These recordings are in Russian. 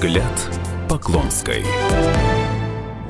Взгляд Поклонской.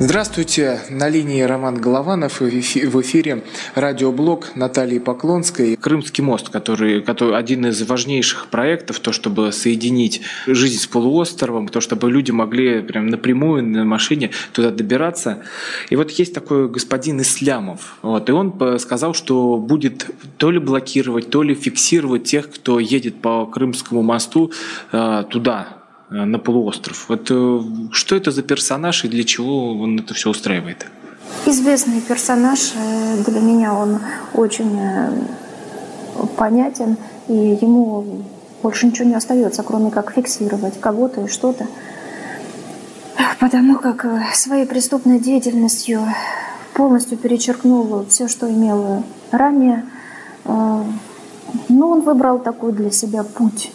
Здравствуйте, на линии Роман Голованов, в эфире радиоблог Натальи Поклонской. Крымский мост, который, который один из важнейших проектов, то, чтобы соединить жизнь с полуостровом, то, чтобы люди могли прям напрямую на машине туда добираться. И вот есть такой господин Ислямов, вот, и он сказал, что будет то ли блокировать, то ли фиксировать тех, кто едет по Крымскому мосту э, туда, на полуостров. Вот э, что это за персонаж и для чего он это все устраивает? Известный персонаж. Э, для меня он очень понятен, и ему больше ничего не остается, кроме как фиксировать кого-то и что-то. Потому как своей преступной деятельностью полностью перечеркнул все, что имел ранее. Но он выбрал такой для себя путь.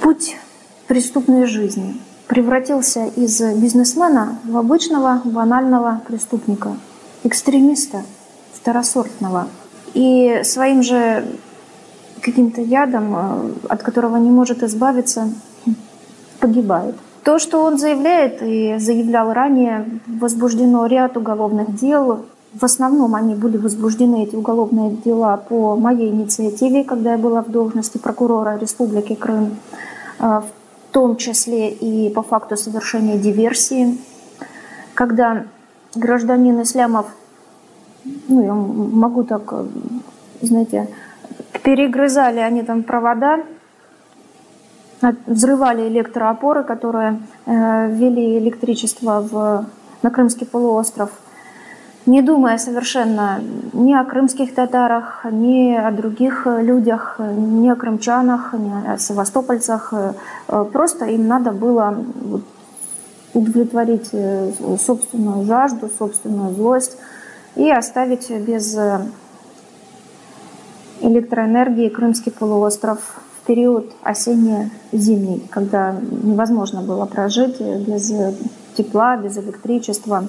Путь преступной жизни. Превратился из бизнесмена в обычного банального преступника, экстремиста, второсортного. И своим же каким-то ядом, э, от которого не может избавиться, погибает. То, что он заявляет и заявлял ранее, возбуждено ряд уголовных дел. В основном они были возбуждены, эти уголовные дела, по моей инициативе, когда я была в должности прокурора Республики Крым. Э, в том числе и по факту совершения диверсии, когда гражданин Ислямов, ну, я могу так, знаете, перегрызали они там провода, взрывали электроопоры, которые э, ввели электричество в, на Крымский полуостров – не думая совершенно ни о крымских татарах, ни о других людях, ни о крымчанах, ни о севастопольцах. Э, просто им надо было удовлетворить э, собственную жажду, собственную злость и оставить без э, электроэнергии Крымский полуостров в период осенне-зимний, когда невозможно было прожить без тепла, без электричества,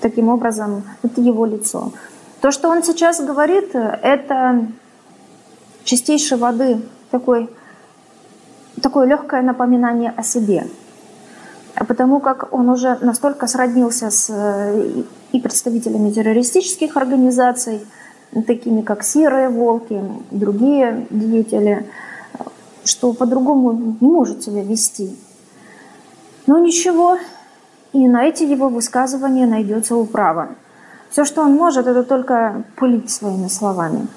таким образом, это его лицо. То, что он сейчас говорит, это чистейшей воды такой, такое легкое напоминание о себе. Потому как он уже настолько сроднился с и представителями террористических организаций, такими как «Серые волки», другие деятели, что по-другому не может себя вести. Но ничего, и на эти его высказывания найдется управа. Все, что он может, это только пылить своими словами.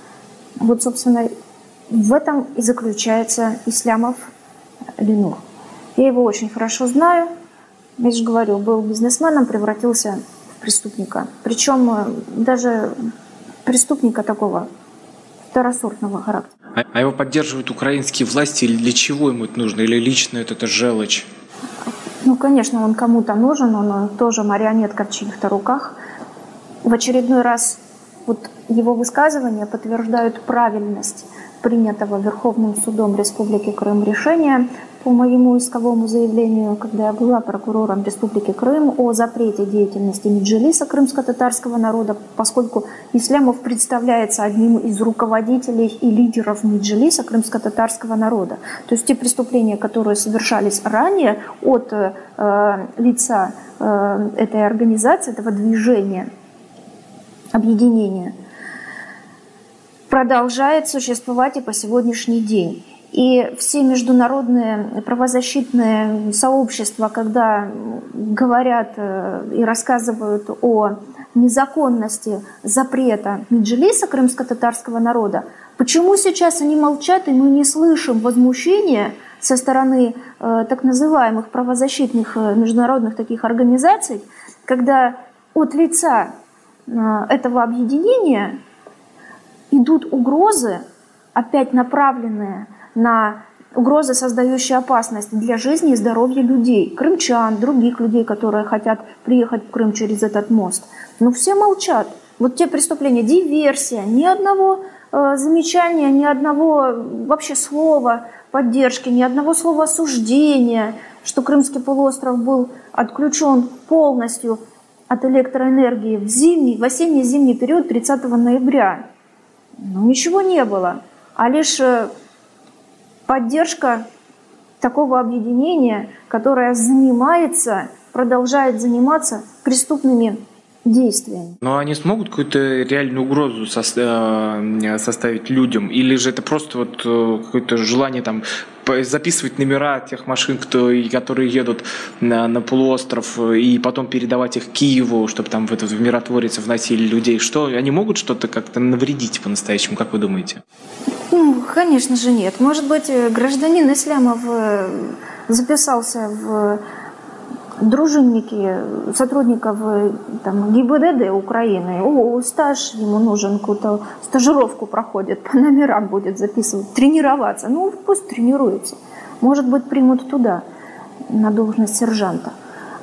Вот, собственно, в этом и заключается Ислямов Ленур. Я его очень хорошо знаю. Я же говорю, был бизнесменом, превратился в преступника. Причем э, даже преступника такого второсортного характера. А, а его поддерживают украинские власти или для чего ему это нужно? Или лично это, это желчь? Ну, конечно, он кому-то нужен, он тоже марионетка в чьих-то руках. В очередной раз вот его высказывания подтверждают правильность принятого Верховным судом Республики Крым решения по моему исковому заявлению, когда я была прокурором Республики Крым о запрете деятельности Меджилиса крымско-татарского народа, поскольку Ислямов представляется одним из руководителей и лидеров Меджилиса крымско-татарского народа. То есть те преступления, которые совершались ранее от э, лица э, этой организации, этого движения, объединения, продолжает существовать и по сегодняшний день. И все международные правозащитные сообщества, когда говорят э, и рассказывают о незаконности запрета Меджилиса крымско-татарского народа, почему сейчас они молчат, и мы не слышим возмущения со стороны э, так называемых правозащитных э, международных таких организаций, когда от лица этого объединения идут угрозы, опять направленные на угрозы, создающие опасность для жизни и здоровья людей, крымчан, других людей, которые хотят приехать в Крым через этот мост. Но все молчат. Вот те преступления, диверсия, ни одного э, замечания, ни одного вообще слова поддержки, ни одного слова осуждения, что Крымский полуостров был отключен полностью от электроэнергии в зимний, в осенне-зимний период 30 ноября. Ну, ничего не было, а лишь э, поддержка такого объединения, которое занимается, продолжает заниматься преступными действиями. Но они смогут какую-то реальную угрозу э, составить людям? Или же это просто вот э, какое-то желание там записывать номера тех машин, кто, которые едут на, на полуостров, и потом передавать их Киеву, чтобы там в этот в миротворец вносили людей. Что, они могут что-то как-то навредить по-настоящему, как вы думаете? Ну, конечно же нет. Может быть, э, гражданин Ислямов записался в дружинники сотрудников э, там, ГИБДД Украины, о, стаж ему нужен, какую-то стажировку проходит, по номерам будет записывать, тренироваться. Ну, пусть тренируется. Может быть, примут туда, на должность сержанта.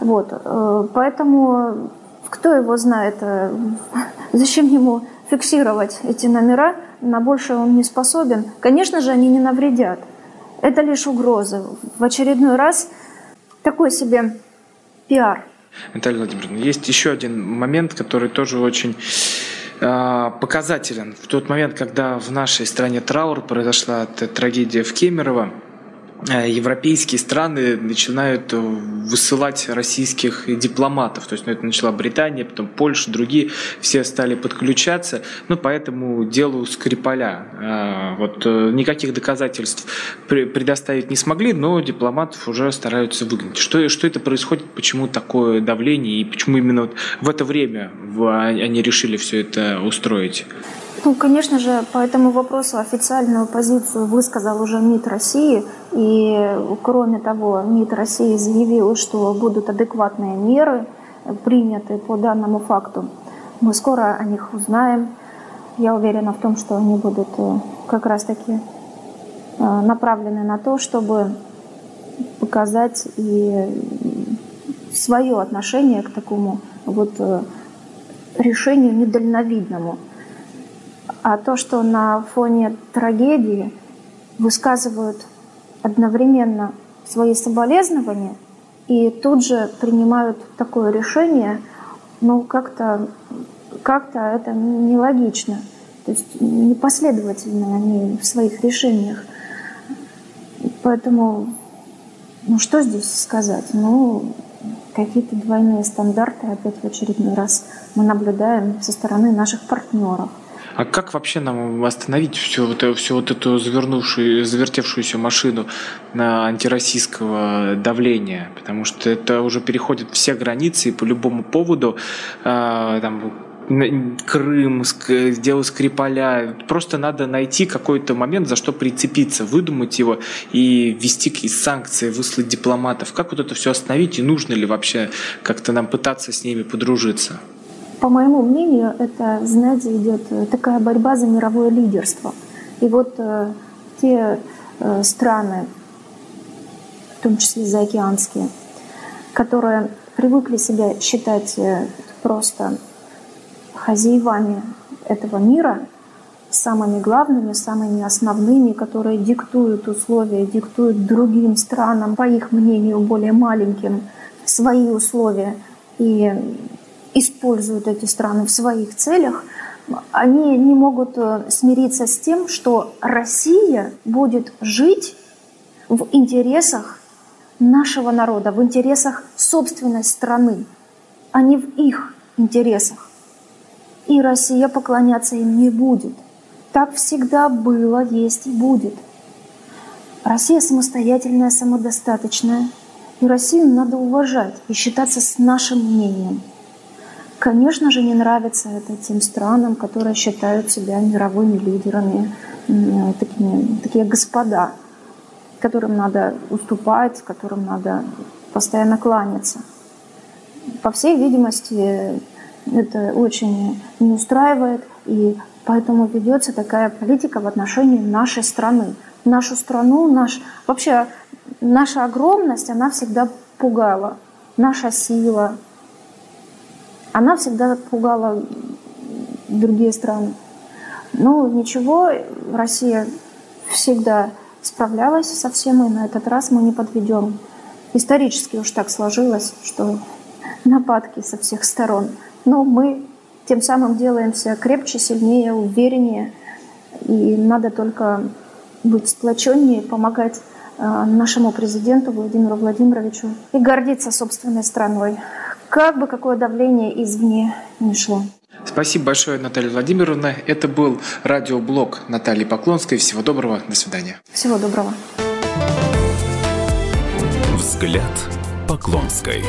Вот. Э, поэтому кто его знает, э, зачем ему фиксировать эти номера, на больше он не способен. Конечно же, они не навредят. Это лишь угроза. В очередной раз такой себе пиар. Наталья Владимировна, есть еще один момент, который тоже очень э, показателен. В тот момент, когда в нашей стране траур произошла трагедия в Кемерово, Э, европейские страны начинают э, высылать российских дипломатов. То есть ну, это начала Британия, потом Польша, другие, все стали подключаться. Ну, по этому делу Скрипаля. Э, вот никаких доказательств предоставить не смогли, но дипломатов уже стараются выгнать. Что, что это происходит, почему такое давление и почему именно вот в это время они решили все это устроить? Ну, конечно же, по этому вопросу официальную позицию высказал уже МИД России. И, кроме того, МИД России заявил, что будут адекватные меры приняты по данному факту. Мы скоро о них узнаем. Я уверена в том, что они будут э, как раз-таки э, направлены на то, чтобы показать и свое отношение к такому вот э, решению недальновидному. А то, что на фоне трагедии высказывают одновременно свои соболезнования и тут же принимают такое решение, ну как-то как это нелогично. То есть непоследовательны они в своих решениях. Поэтому, ну что здесь сказать? Ну, какие-то двойные стандарты опять в очередной раз мы наблюдаем со стороны наших партнеров. А как вообще нам остановить всю вот, всю вот эту завернувшую, завертевшуюся машину на антироссийского давления? Потому что это уже переходит все границы и по любому поводу э, там, Крым, дело Скрипаля. Просто надо найти какой-то момент, за что прицепиться, выдумать его и ввести какие санкции, выслать дипломатов. Как вот это все остановить и нужно ли вообще как-то нам пытаться с ними подружиться? По моему мнению, это, знаете, идет э, такая борьба за мировое лидерство. И вот э, те э, страны, в том числе заокеанские, которые привыкли себя считать э, просто хозяевами этого мира, самыми главными, самыми основными, которые диктуют условия, диктуют другим странам, по их мнению, более маленьким, свои условия. И используют эти страны в своих целях, они не могут э, смириться с тем, что Россия будет жить в интересах нашего народа, в интересах собственной страны, а не в их интересах. И Россия поклоняться им не будет. Так всегда было, есть и будет. Россия самостоятельная, самодостаточная. И Россию надо уважать и считаться с нашим мнением – Конечно же, не нравится это тем странам, которые считают себя мировыми лидерами, такими, такие господа, которым надо уступать, которым надо постоянно кланяться. По всей видимости, это очень не устраивает, и поэтому ведется такая политика в отношении нашей страны. Нашу страну, наш, вообще наша огромность, она всегда пугала. Наша сила, она всегда пугала другие страны. Но ничего, Россия всегда справлялась со всем, и на этот раз мы не подведем. Исторически уж так сложилось, что нападки со всех сторон. Но мы тем самым делаемся крепче, сильнее, увереннее. И надо только быть сплоченнее, помогать нашему президенту Владимиру Владимировичу и гордиться собственной страной, как бы какое давление извне не шло. Спасибо большое, Наталья Владимировна. Это был радиоблог Натальи Поклонской. Всего доброго. До свидания. Всего доброго. Взгляд Поклонской.